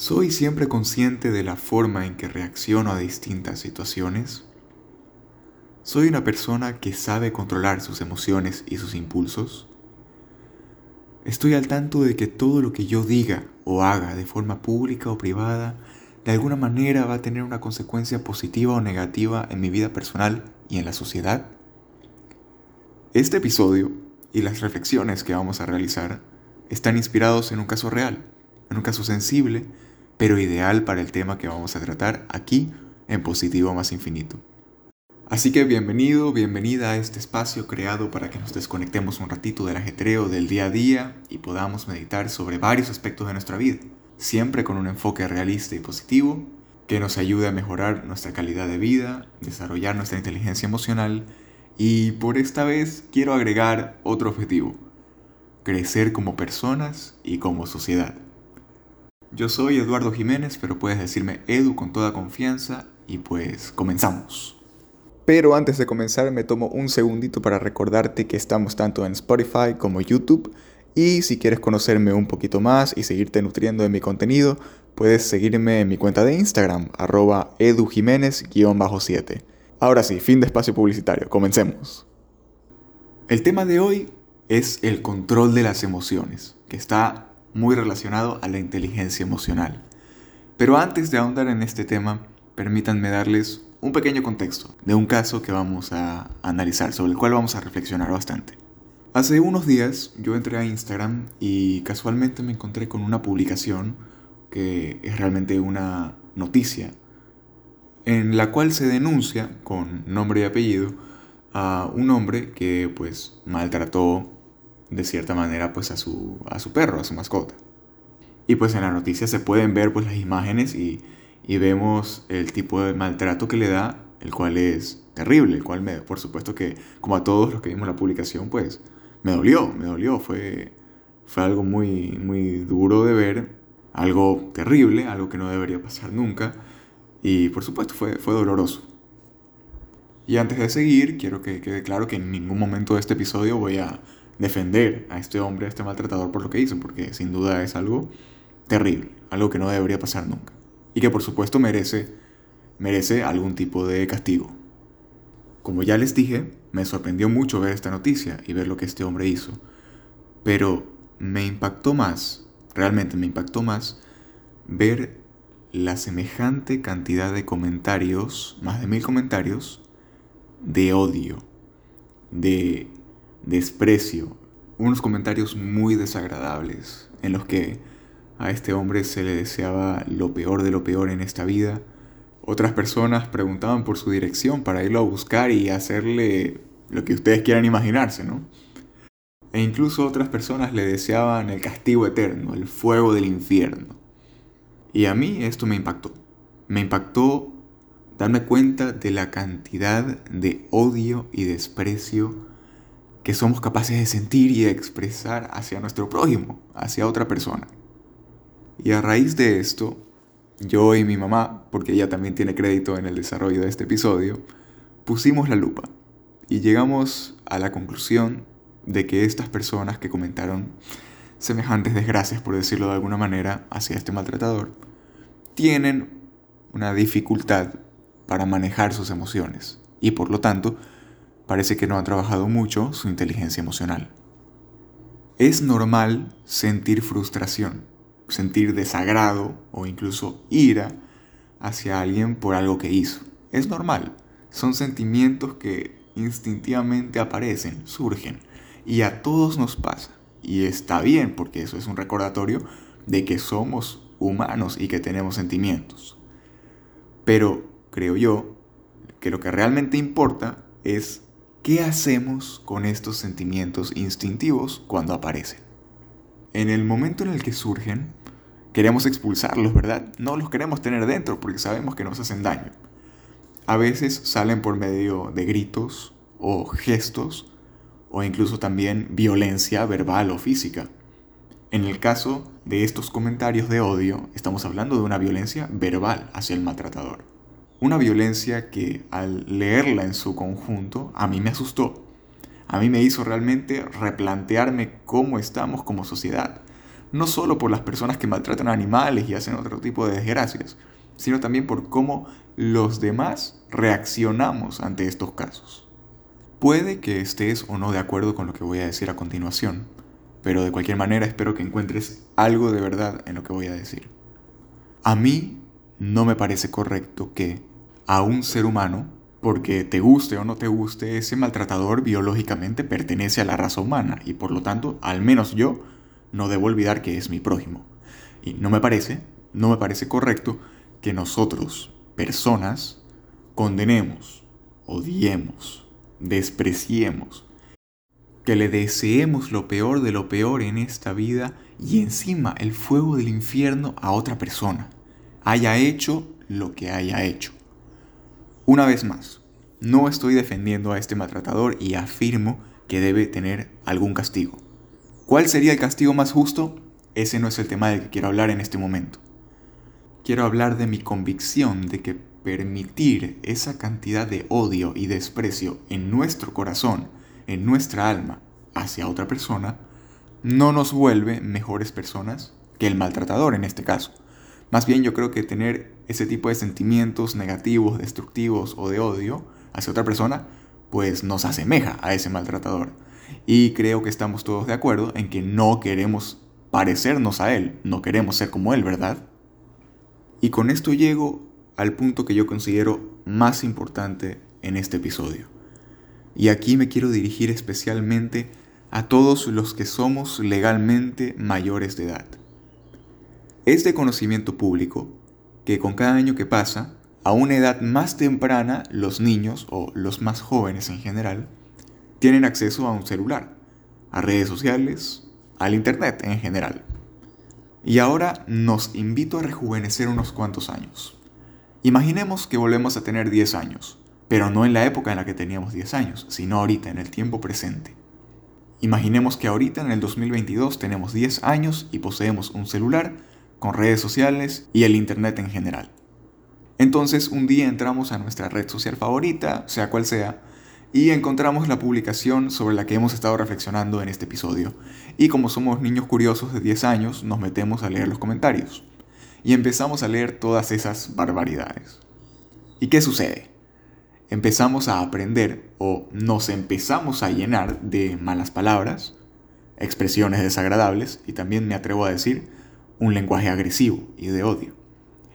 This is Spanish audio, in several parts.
¿Soy siempre consciente de la forma en que reacciono a distintas situaciones? ¿Soy una persona que sabe controlar sus emociones y sus impulsos? ¿Estoy al tanto de que todo lo que yo diga o haga de forma pública o privada de alguna manera va a tener una consecuencia positiva o negativa en mi vida personal y en la sociedad? Este episodio y las reflexiones que vamos a realizar están inspirados en un caso real, en un caso sensible pero ideal para el tema que vamos a tratar aquí en Positivo más Infinito. Así que bienvenido, bienvenida a este espacio creado para que nos desconectemos un ratito del ajetreo del día a día y podamos meditar sobre varios aspectos de nuestra vida, siempre con un enfoque realista y positivo que nos ayude a mejorar nuestra calidad de vida, desarrollar nuestra inteligencia emocional y por esta vez quiero agregar otro objetivo, crecer como personas y como sociedad. Yo soy Eduardo Jiménez, pero puedes decirme Edu con toda confianza y pues comenzamos. Pero antes de comenzar me tomo un segundito para recordarte que estamos tanto en Spotify como YouTube y si quieres conocerme un poquito más y seguirte nutriendo de mi contenido, puedes seguirme en mi cuenta de Instagram, arroba edujiménez-7. Ahora sí, fin de espacio publicitario, comencemos. El tema de hoy es el control de las emociones, que está muy relacionado a la inteligencia emocional. Pero antes de ahondar en este tema, permítanme darles un pequeño contexto de un caso que vamos a analizar, sobre el cual vamos a reflexionar bastante. Hace unos días yo entré a Instagram y casualmente me encontré con una publicación que es realmente una noticia en la cual se denuncia con nombre y apellido a un hombre que pues maltrató de cierta manera pues a su, a su perro, a su mascota. Y pues en la noticia se pueden ver pues las imágenes y, y vemos el tipo de maltrato que le da, el cual es terrible, el cual me, por supuesto que como a todos los que vimos la publicación pues me dolió, me dolió, fue, fue algo muy, muy duro de ver, algo terrible, algo que no debería pasar nunca y por supuesto fue, fue doloroso. Y antes de seguir, quiero que quede claro que en ningún momento de este episodio voy a defender a este hombre, a este maltratador por lo que hizo, porque sin duda es algo terrible, algo que no debería pasar nunca. Y que por supuesto merece, merece algún tipo de castigo. Como ya les dije, me sorprendió mucho ver esta noticia y ver lo que este hombre hizo. Pero me impactó más, realmente me impactó más, ver la semejante cantidad de comentarios, más de mil comentarios, de odio, de desprecio, unos comentarios muy desagradables en los que a este hombre se le deseaba lo peor de lo peor en esta vida. Otras personas preguntaban por su dirección para irlo a buscar y hacerle lo que ustedes quieran imaginarse, ¿no? E incluso otras personas le deseaban el castigo eterno, el fuego del infierno. Y a mí esto me impactó. Me impactó darme cuenta de la cantidad de odio y desprecio que somos capaces de sentir y de expresar hacia nuestro prójimo, hacia otra persona. Y a raíz de esto, yo y mi mamá, porque ella también tiene crédito en el desarrollo de este episodio, pusimos la lupa y llegamos a la conclusión de que estas personas que comentaron semejantes desgracias, por decirlo de alguna manera, hacia este maltratador, tienen una dificultad para manejar sus emociones y por lo tanto parece que no ha trabajado mucho su inteligencia emocional. Es normal sentir frustración, sentir desagrado o incluso ira hacia alguien por algo que hizo. Es normal. Son sentimientos que instintivamente aparecen, surgen. Y a todos nos pasa. Y está bien porque eso es un recordatorio de que somos humanos y que tenemos sentimientos. Pero creo yo que lo que realmente importa es ¿Qué hacemos con estos sentimientos instintivos cuando aparecen? En el momento en el que surgen, queremos expulsarlos, ¿verdad? No los queremos tener dentro porque sabemos que nos hacen daño. A veces salen por medio de gritos o gestos o incluso también violencia verbal o física. En el caso de estos comentarios de odio, estamos hablando de una violencia verbal hacia el maltratador. Una violencia que al leerla en su conjunto a mí me asustó. A mí me hizo realmente replantearme cómo estamos como sociedad. no solo por las personas que maltratan animales y hacen otro tipo de desgracias, sino también por cómo los demás reaccionamos ante estos casos. Puede que estés o no de acuerdo con lo que voy a decir a continuación, pero de cualquier manera espero que encuentres algo de verdad en lo que voy a decir. A mí no me parece correcto que a un ser humano, porque te guste o no te guste, ese maltratador biológicamente pertenece a la raza humana y por lo tanto, al menos yo, no debo olvidar que es mi prójimo. Y no me parece, no me parece correcto que nosotros, personas, condenemos, odiemos, despreciemos, que le deseemos lo peor de lo peor en esta vida y encima el fuego del infierno a otra persona, haya hecho lo que haya hecho. Una vez más, no estoy defendiendo a este maltratador y afirmo que debe tener algún castigo. ¿Cuál sería el castigo más justo? Ese no es el tema del que quiero hablar en este momento. Quiero hablar de mi convicción de que permitir esa cantidad de odio y desprecio en nuestro corazón, en nuestra alma, hacia otra persona, no nos vuelve mejores personas que el maltratador en este caso. Más bien yo creo que tener ese tipo de sentimientos negativos, destructivos o de odio hacia otra persona, pues nos asemeja a ese maltratador. Y creo que estamos todos de acuerdo en que no queremos parecernos a Él, no queremos ser como Él, ¿verdad? Y con esto llego al punto que yo considero más importante en este episodio. Y aquí me quiero dirigir especialmente a todos los que somos legalmente mayores de edad. Es de conocimiento público que con cada año que pasa, a una edad más temprana, los niños o los más jóvenes en general tienen acceso a un celular, a redes sociales, al Internet en general. Y ahora nos invito a rejuvenecer unos cuantos años. Imaginemos que volvemos a tener 10 años, pero no en la época en la que teníamos 10 años, sino ahorita, en el tiempo presente. Imaginemos que ahorita, en el 2022, tenemos 10 años y poseemos un celular con redes sociales y el Internet en general. Entonces un día entramos a nuestra red social favorita, sea cual sea, y encontramos la publicación sobre la que hemos estado reflexionando en este episodio. Y como somos niños curiosos de 10 años, nos metemos a leer los comentarios. Y empezamos a leer todas esas barbaridades. ¿Y qué sucede? Empezamos a aprender o nos empezamos a llenar de malas palabras, expresiones desagradables y también me atrevo a decir un lenguaje agresivo y de odio.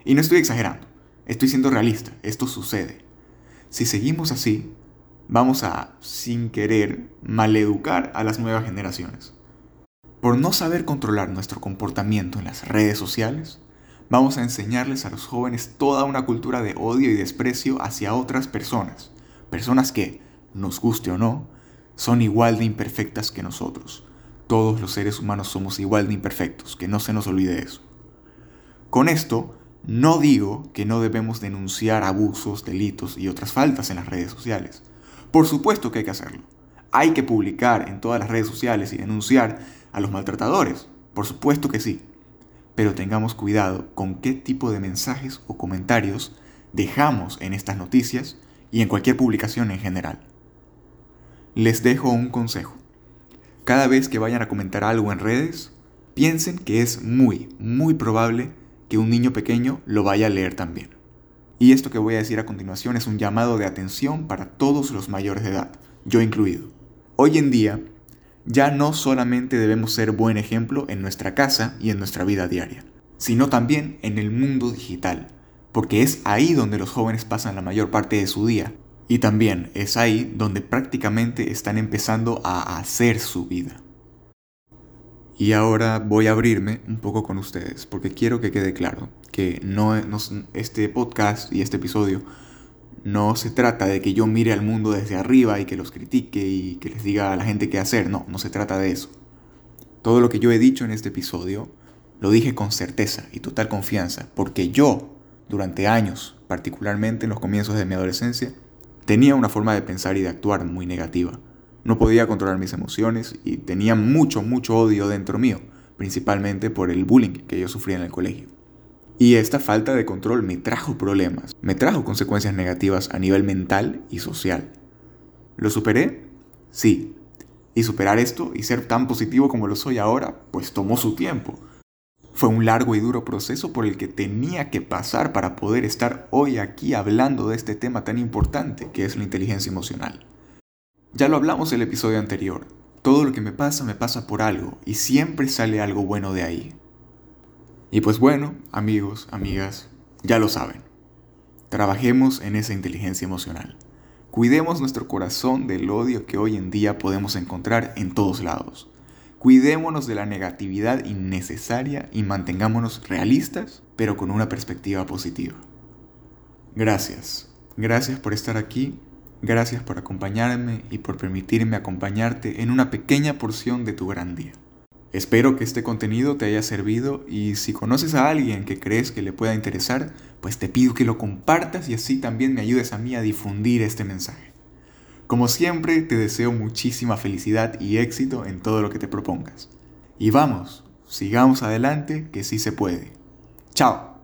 Y no estoy exagerando, estoy siendo realista, esto sucede. Si seguimos así, vamos a, sin querer, maleducar a las nuevas generaciones. Por no saber controlar nuestro comportamiento en las redes sociales, vamos a enseñarles a los jóvenes toda una cultura de odio y desprecio hacia otras personas, personas que, nos guste o no, son igual de imperfectas que nosotros. Todos los seres humanos somos igual de imperfectos, que no se nos olvide eso. Con esto, no digo que no debemos denunciar abusos, delitos y otras faltas en las redes sociales. Por supuesto que hay que hacerlo. Hay que publicar en todas las redes sociales y denunciar a los maltratadores. Por supuesto que sí. Pero tengamos cuidado con qué tipo de mensajes o comentarios dejamos en estas noticias y en cualquier publicación en general. Les dejo un consejo. Cada vez que vayan a comentar algo en redes, piensen que es muy, muy probable que un niño pequeño lo vaya a leer también. Y esto que voy a decir a continuación es un llamado de atención para todos los mayores de edad, yo incluido. Hoy en día, ya no solamente debemos ser buen ejemplo en nuestra casa y en nuestra vida diaria, sino también en el mundo digital, porque es ahí donde los jóvenes pasan la mayor parte de su día, y también es ahí donde prácticamente están empezando a hacer su vida. Y ahora voy a abrirme un poco con ustedes, porque quiero que quede claro que no, este podcast y este episodio no se trata de que yo mire al mundo desde arriba y que los critique y que les diga a la gente qué hacer. No, no se trata de eso. Todo lo que yo he dicho en este episodio lo dije con certeza y total confianza, porque yo, durante años, particularmente en los comienzos de mi adolescencia, tenía una forma de pensar y de actuar muy negativa. No podía controlar mis emociones y tenía mucho, mucho odio dentro mío, principalmente por el bullying que yo sufría en el colegio. Y esta falta de control me trajo problemas, me trajo consecuencias negativas a nivel mental y social. ¿Lo superé? Sí. Y superar esto y ser tan positivo como lo soy ahora, pues tomó su tiempo. Fue un largo y duro proceso por el que tenía que pasar para poder estar hoy aquí hablando de este tema tan importante que es la inteligencia emocional. Ya lo hablamos en el episodio anterior. Todo lo que me pasa me pasa por algo y siempre sale algo bueno de ahí. Y pues bueno, amigos, amigas, ya lo saben. Trabajemos en esa inteligencia emocional. Cuidemos nuestro corazón del odio que hoy en día podemos encontrar en todos lados. Cuidémonos de la negatividad innecesaria y mantengámonos realistas, pero con una perspectiva positiva. Gracias. Gracias por estar aquí. Gracias por acompañarme y por permitirme acompañarte en una pequeña porción de tu gran día. Espero que este contenido te haya servido y si conoces a alguien que crees que le pueda interesar, pues te pido que lo compartas y así también me ayudes a mí a difundir este mensaje. Como siempre, te deseo muchísima felicidad y éxito en todo lo que te propongas. Y vamos, sigamos adelante, que sí se puede. Chao.